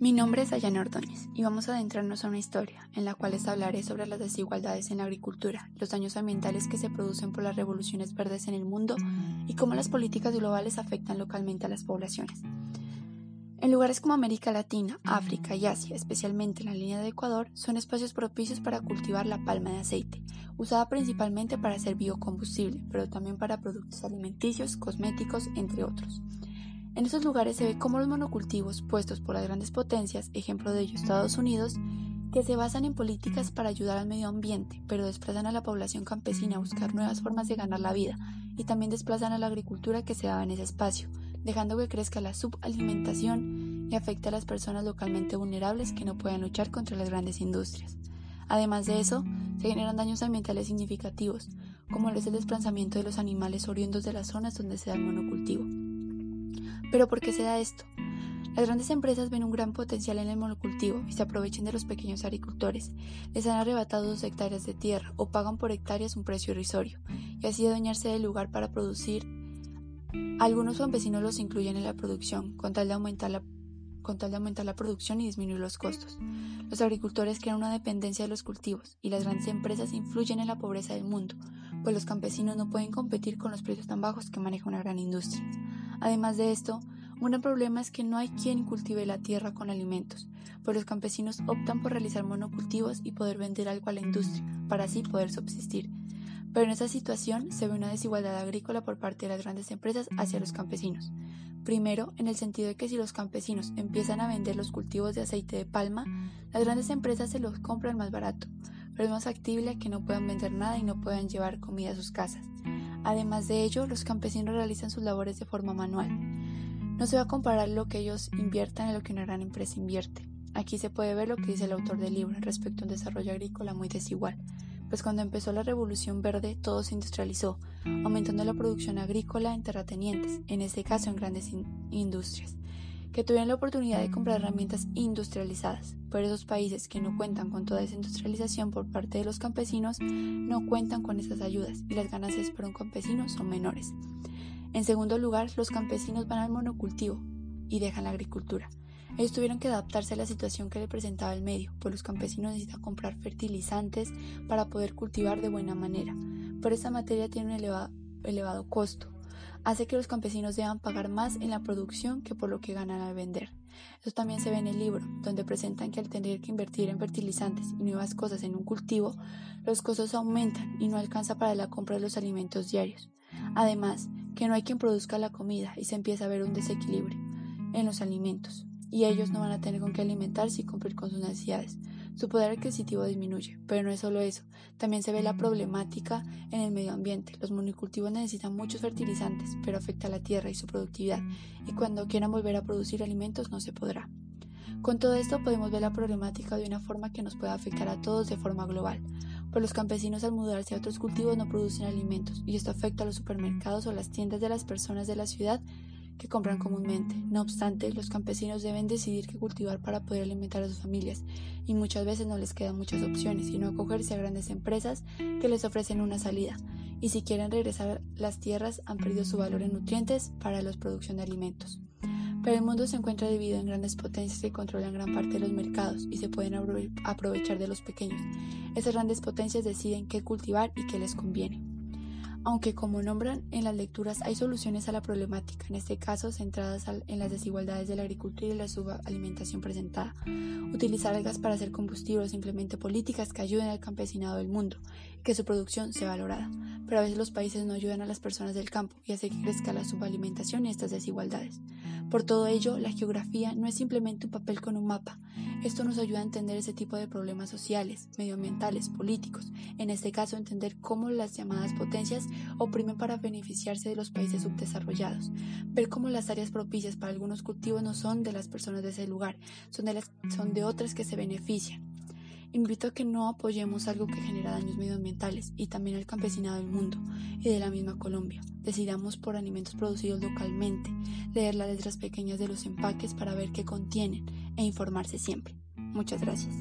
Mi nombre es Ayana Ordóñez y vamos a adentrarnos a una historia en la cual les hablaré sobre las desigualdades en la agricultura, los daños ambientales que se producen por las revoluciones verdes en el mundo y cómo las políticas globales afectan localmente a las poblaciones. En lugares como América Latina, África y Asia, especialmente en la línea de Ecuador, son espacios propicios para cultivar la palma de aceite, usada principalmente para hacer biocombustible, pero también para productos alimenticios, cosméticos, entre otros. En esos lugares se ve cómo los monocultivos puestos por las grandes potencias, ejemplo de ello Estados Unidos, que se basan en políticas para ayudar al medio ambiente, pero desplazan a la población campesina a buscar nuevas formas de ganar la vida y también desplazan a la agricultura que se daba en ese espacio, dejando que crezca la subalimentación y afecte a las personas localmente vulnerables que no puedan luchar contra las grandes industrias. Además de eso, se generan daños ambientales significativos, como es el desplazamiento de los animales oriundos de las zonas donde se da el monocultivo. Pero ¿por qué se da esto? Las grandes empresas ven un gran potencial en el monocultivo y se aprovechan de los pequeños agricultores. Les han arrebatado dos hectáreas de tierra o pagan por hectáreas un precio irrisorio y así adueñarse del lugar para producir. Algunos campesinos los incluyen en la producción con tal de aumentar la con tal de aumentar la producción y disminuir los costos. Los agricultores crean una dependencia de los cultivos y las grandes empresas influyen en la pobreza del mundo, pues los campesinos no pueden competir con los precios tan bajos que maneja una gran industria. Además de esto, un gran problema es que no hay quien cultive la tierra con alimentos, pues los campesinos optan por realizar monocultivos y poder vender algo a la industria, para así poder subsistir. Pero en esa situación se ve una desigualdad agrícola por parte de las grandes empresas hacia los campesinos. Primero, en el sentido de que si los campesinos empiezan a vender los cultivos de aceite de palma, las grandes empresas se los compran más barato, pero es más factible que no puedan vender nada y no puedan llevar comida a sus casas. Además de ello, los campesinos realizan sus labores de forma manual. No se va a comparar lo que ellos inviertan a lo que una gran empresa invierte. Aquí se puede ver lo que dice el autor del libro respecto a un desarrollo agrícola muy desigual, pues cuando empezó la revolución verde todo se industrializó, aumentando la producción agrícola en terratenientes, en este caso en grandes industrias que tuvieran la oportunidad de comprar herramientas industrializadas, pero esos países que no cuentan con toda esa industrialización por parte de los campesinos no cuentan con esas ayudas y las ganancias para un campesino son menores. En segundo lugar, los campesinos van al monocultivo y dejan la agricultura. Ellos tuvieron que adaptarse a la situación que le presentaba el medio, pues los campesinos necesitan comprar fertilizantes para poder cultivar de buena manera, pero esta materia tiene un elevado, elevado costo hace que los campesinos deban pagar más en la producción que por lo que ganan al vender. Eso también se ve en el libro, donde presentan que al tener que invertir en fertilizantes y nuevas cosas en un cultivo, los costos aumentan y no alcanza para la compra de los alimentos diarios. Además, que no hay quien produzca la comida y se empieza a ver un desequilibrio en los alimentos, y ellos no van a tener con qué alimentarse y cumplir con sus necesidades, su poder adquisitivo disminuye, pero no es solo eso, también se ve la problemática en el medio ambiente. Los monocultivos necesitan muchos fertilizantes, pero afecta a la tierra y su productividad, y cuando quieran volver a producir alimentos no se podrá. Con todo esto podemos ver la problemática de una forma que nos puede afectar a todos de forma global, pues los campesinos al mudarse a otros cultivos no producen alimentos, y esto afecta a los supermercados o las tiendas de las personas de la ciudad que compran comúnmente. No obstante, los campesinos deben decidir qué cultivar para poder alimentar a sus familias y muchas veces no les quedan muchas opciones, sino acogerse a grandes empresas que les ofrecen una salida. Y si quieren regresar, las tierras han perdido su valor en nutrientes para la producción de alimentos. Pero el mundo se encuentra dividido en grandes potencias que controlan gran parte de los mercados y se pueden aprovechar de los pequeños. Esas grandes potencias deciden qué cultivar y qué les conviene aunque como nombran en las lecturas hay soluciones a la problemática, en este caso centradas en las desigualdades de la agricultura y la subalimentación presentada. Utilizar algas para hacer combustible o simplemente políticas que ayuden al campesinado del mundo y que su producción sea valorada. Pero a veces los países no ayudan a las personas del campo y hace que crezca la subalimentación y estas desigualdades. Por todo ello, la geografía no es simplemente un papel con un mapa. Esto nos ayuda a entender ese tipo de problemas sociales, medioambientales, políticos, en este caso entender cómo las llamadas potencias oprimen para beneficiarse de los países subdesarrollados, ver cómo las áreas propicias para algunos cultivos no son de las personas de ese lugar, son de, son de otras que se benefician. Invito a que no apoyemos algo que genera daños medioambientales y también al campesinado del mundo y de la misma Colombia. Decidamos por alimentos producidos localmente, leer las letras pequeñas de los empaques para ver qué contienen e informarse siempre. Muchas gracias.